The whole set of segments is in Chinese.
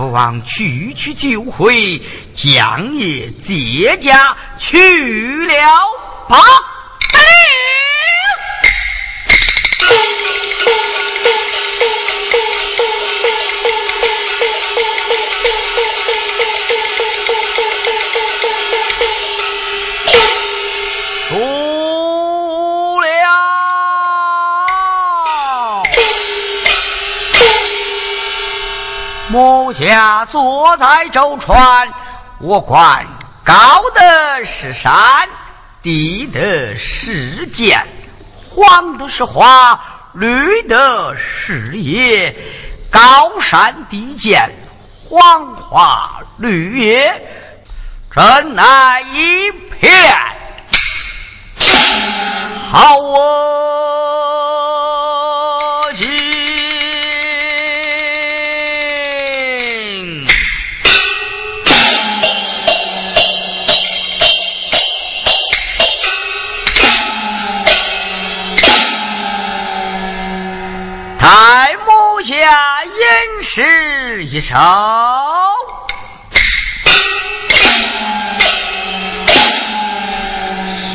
父王去去就回，将也借驾去了吧。家坐在舟船，我管高的是山，低的是涧，黄的是花，绿的是叶，高山低涧，黄花绿叶，真乃一片好哦。诗一首，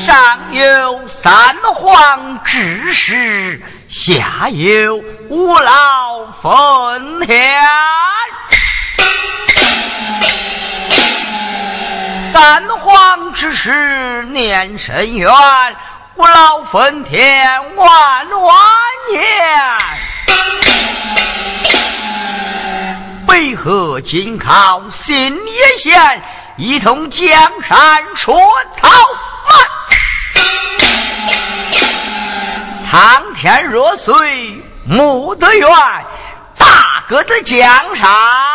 上有三皇之事，下有五老分田。三皇之事念深远，五老分田万万年。为何紧靠新野县，一统江山说草满。苍天若遂木得怨，大哥的江山。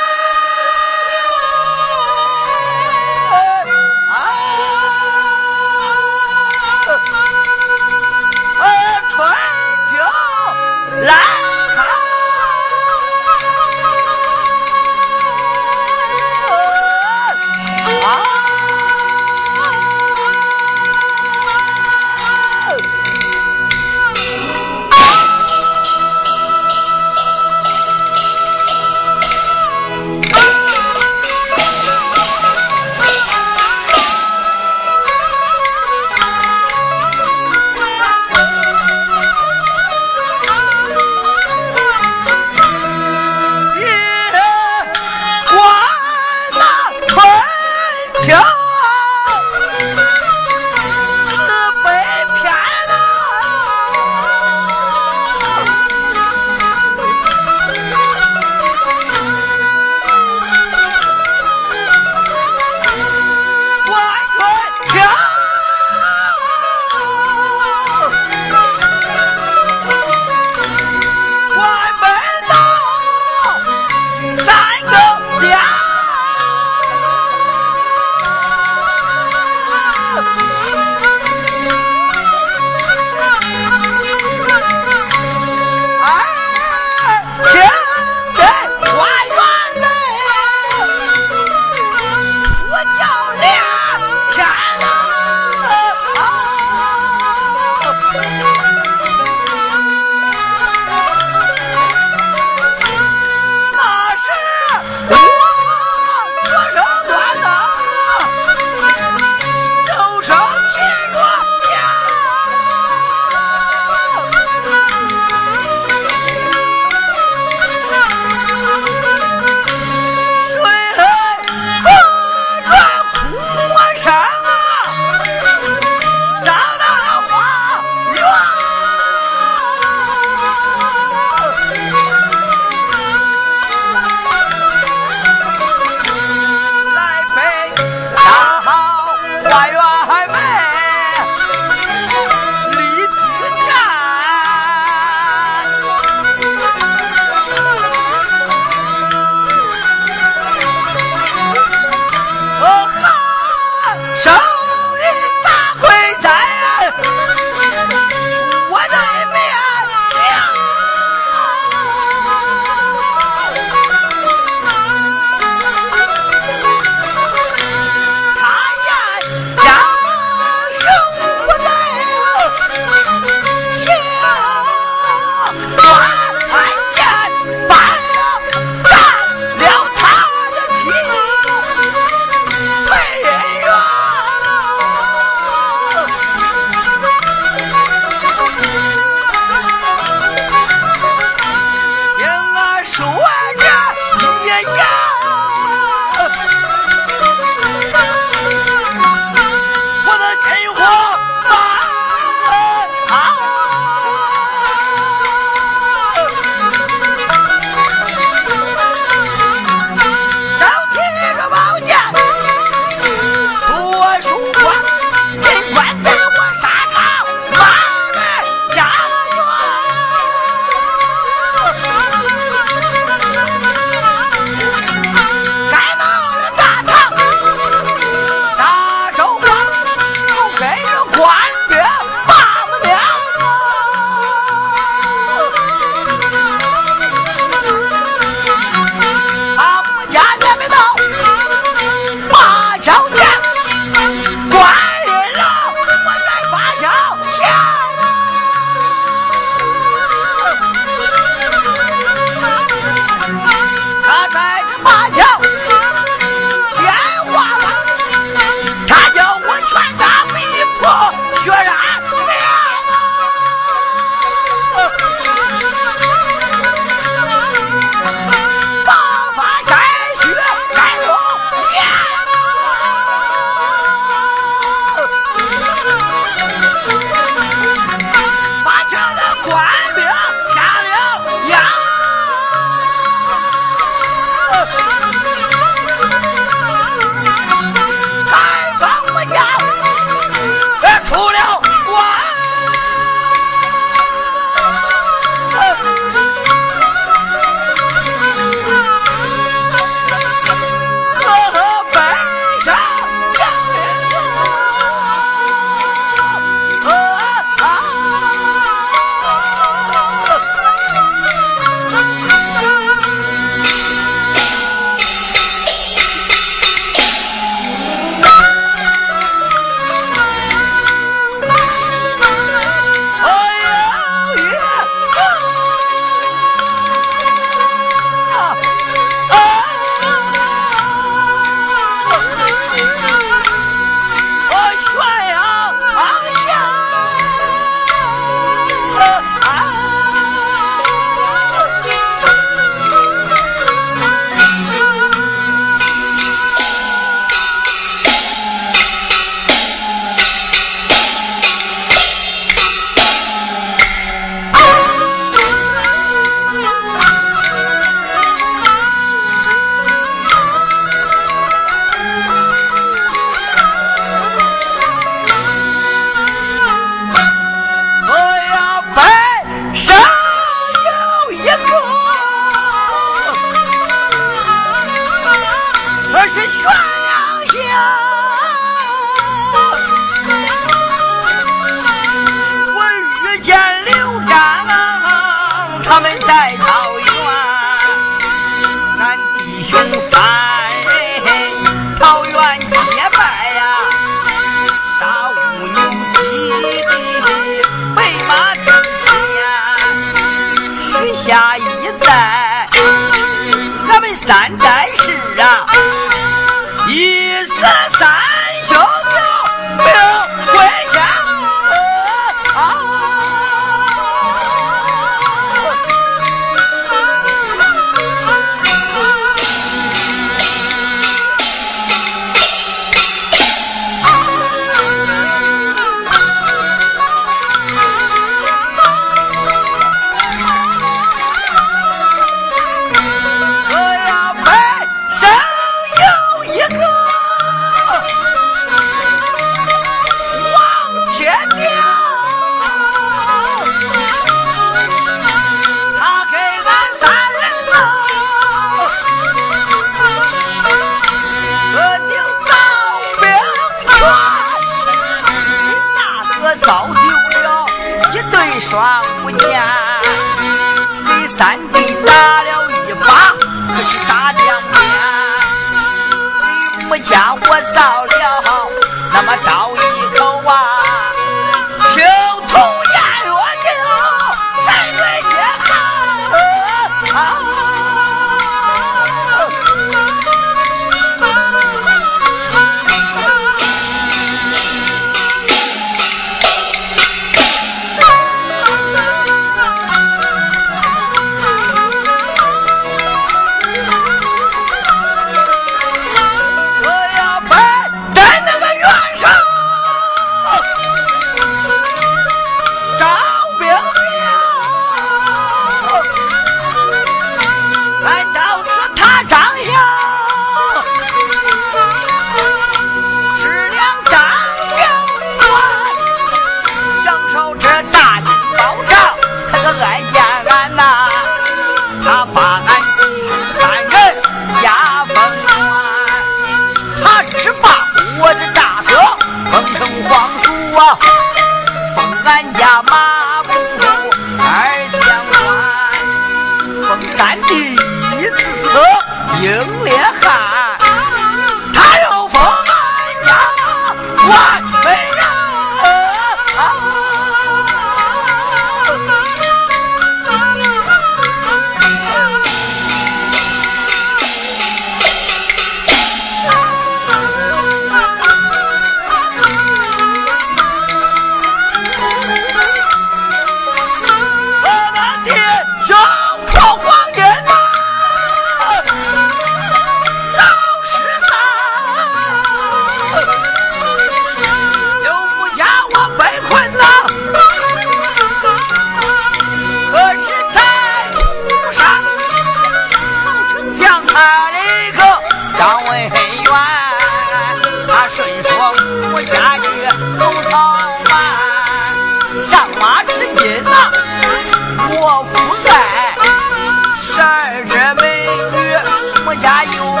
我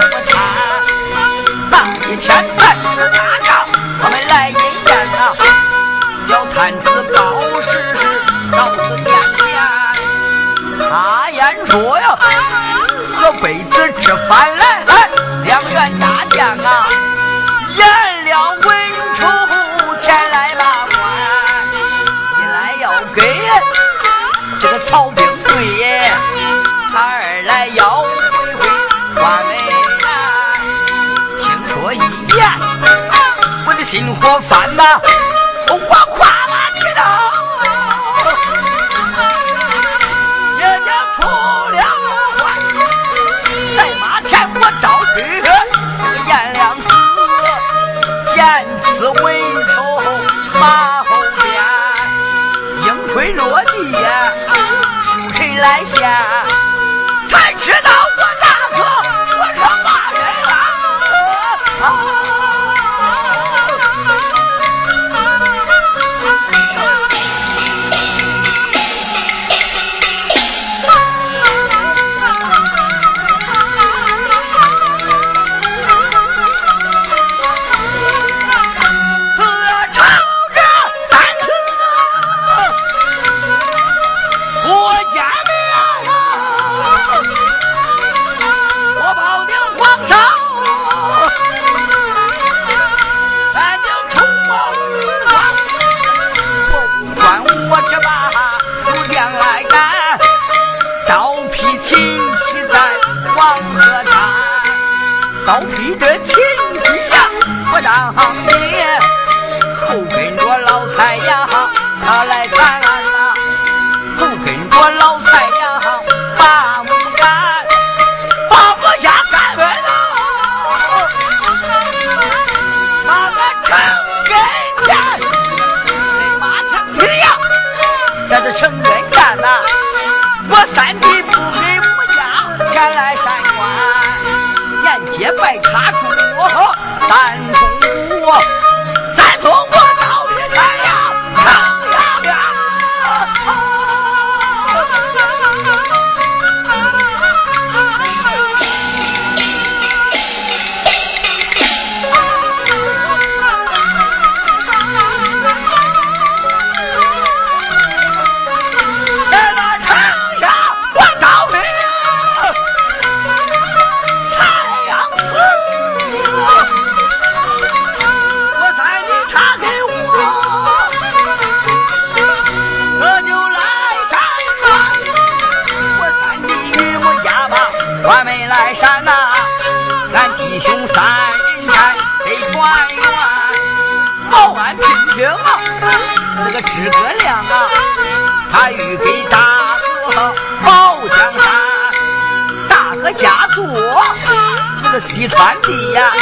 一天子打仗我们来阴间小探子告示老子殿念他言说呀子吃饭来两员大将啊。心火烦呐？刀劈着秦喜呀，我当爹，后跟着老财呀，他来看。西川的呀，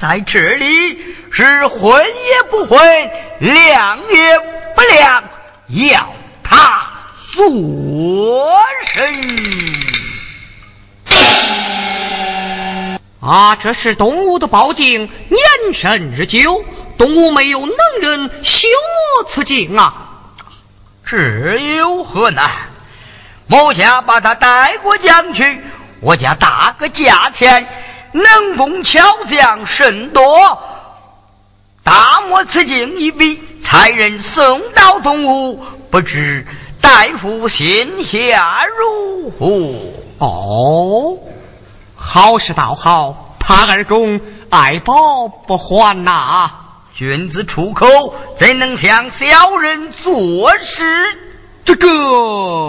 在这里，是昏也不昏，亮也不亮，要他做甚？啊，这是东吴的宝镜，年深日久，东吴没有能人修磨此镜啊。这有何难？某家把他带过江去，我家打个价钱，能工巧匠甚多，大漠此镜一笔，才人送到东吴，不知大夫心下如何？哦。好事倒好，怕二公爱报不还呐！君子出口，怎能向小人做事？这个，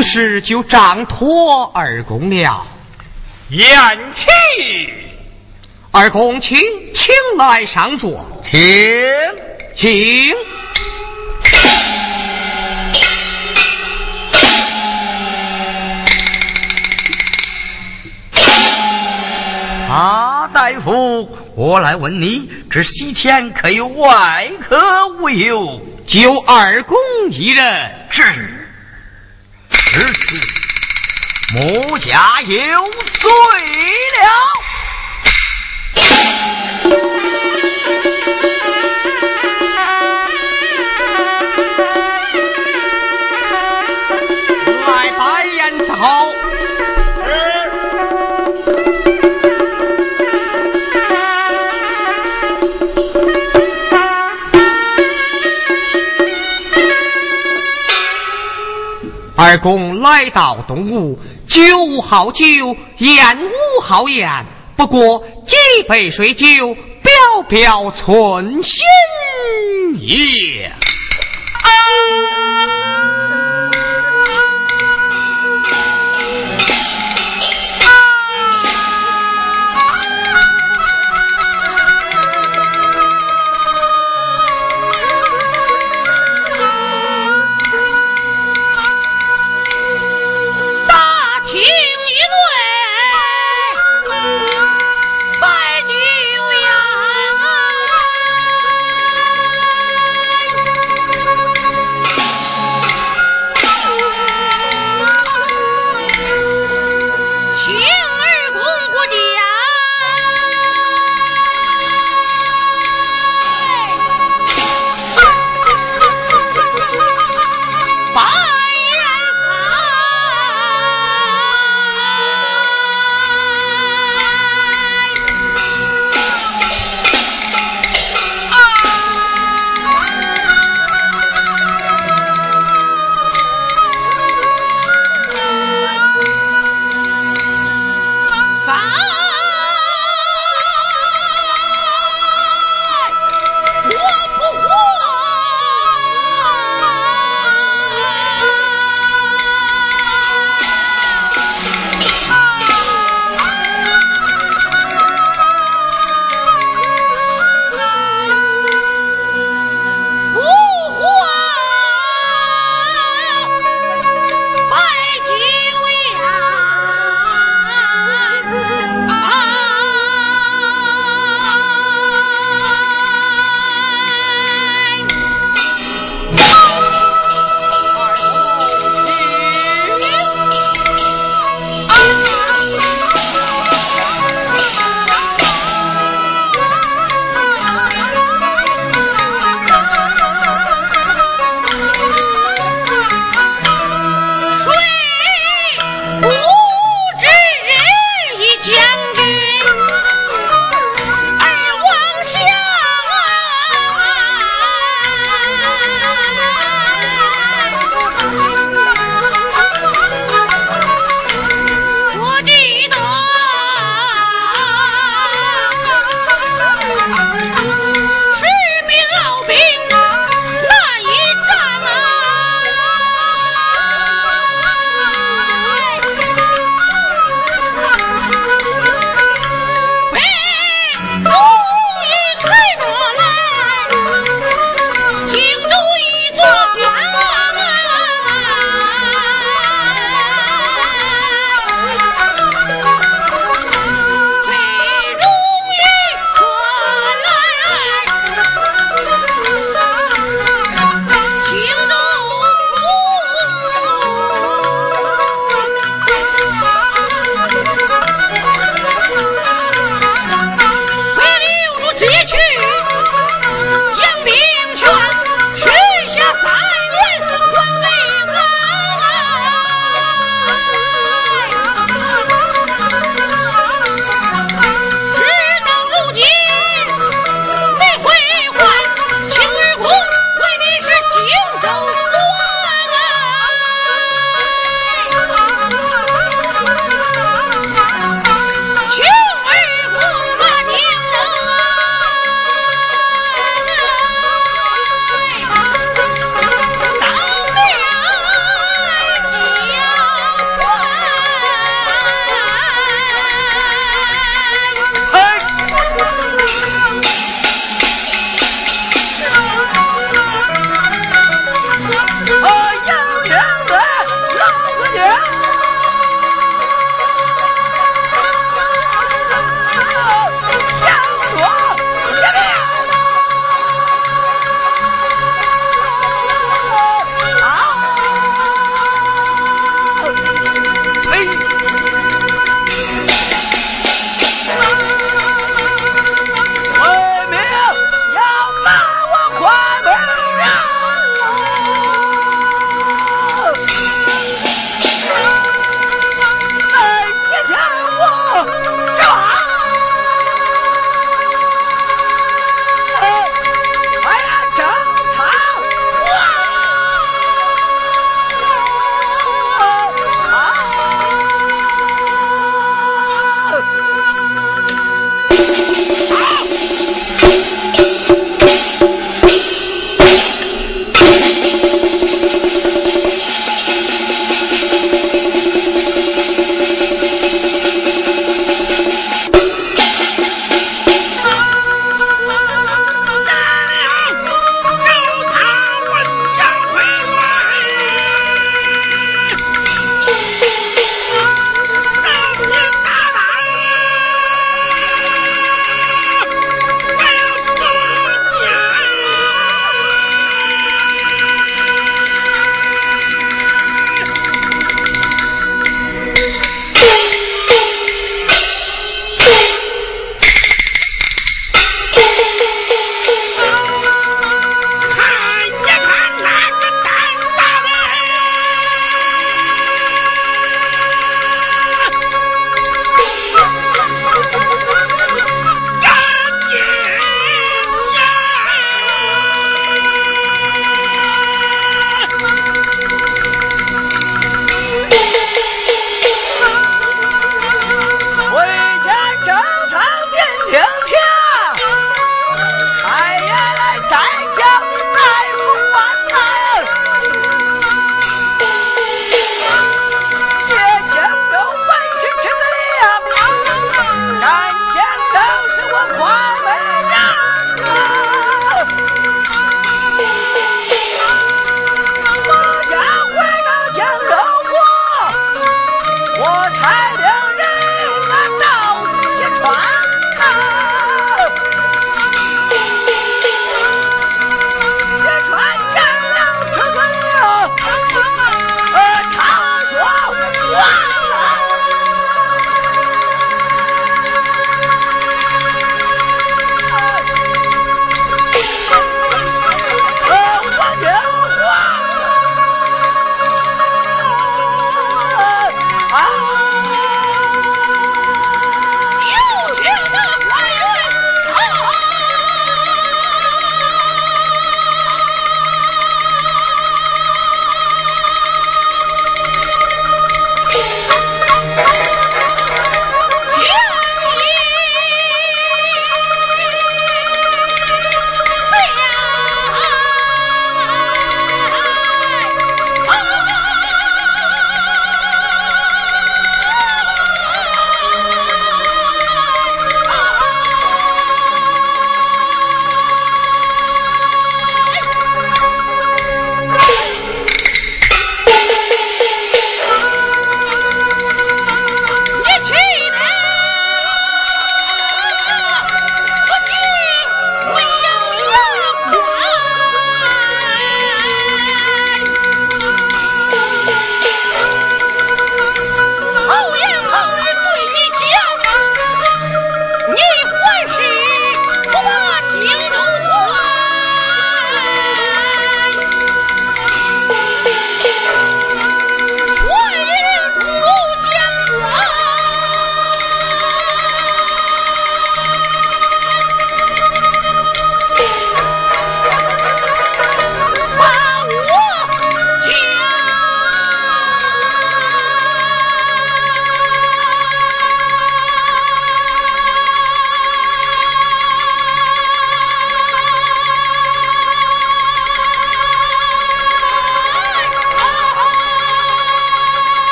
此事就仗托二公了。言起，二公请，请来上座，请请。啊，大夫，我来问你，这席前可有外客无有？就二公一人。是，至此，母家有罪了。二公来到东吴，酒好酒，宴无好宴，不过几杯水酒，表表寸心也。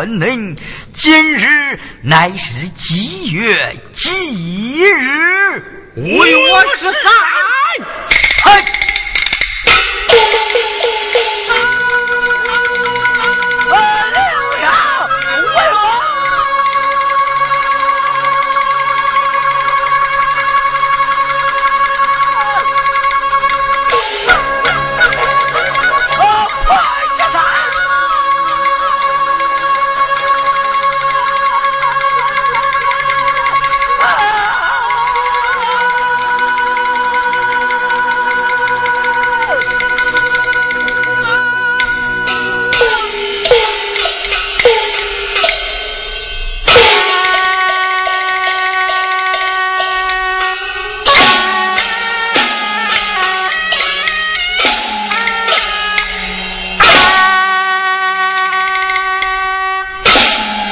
闻闻，今日乃是吉月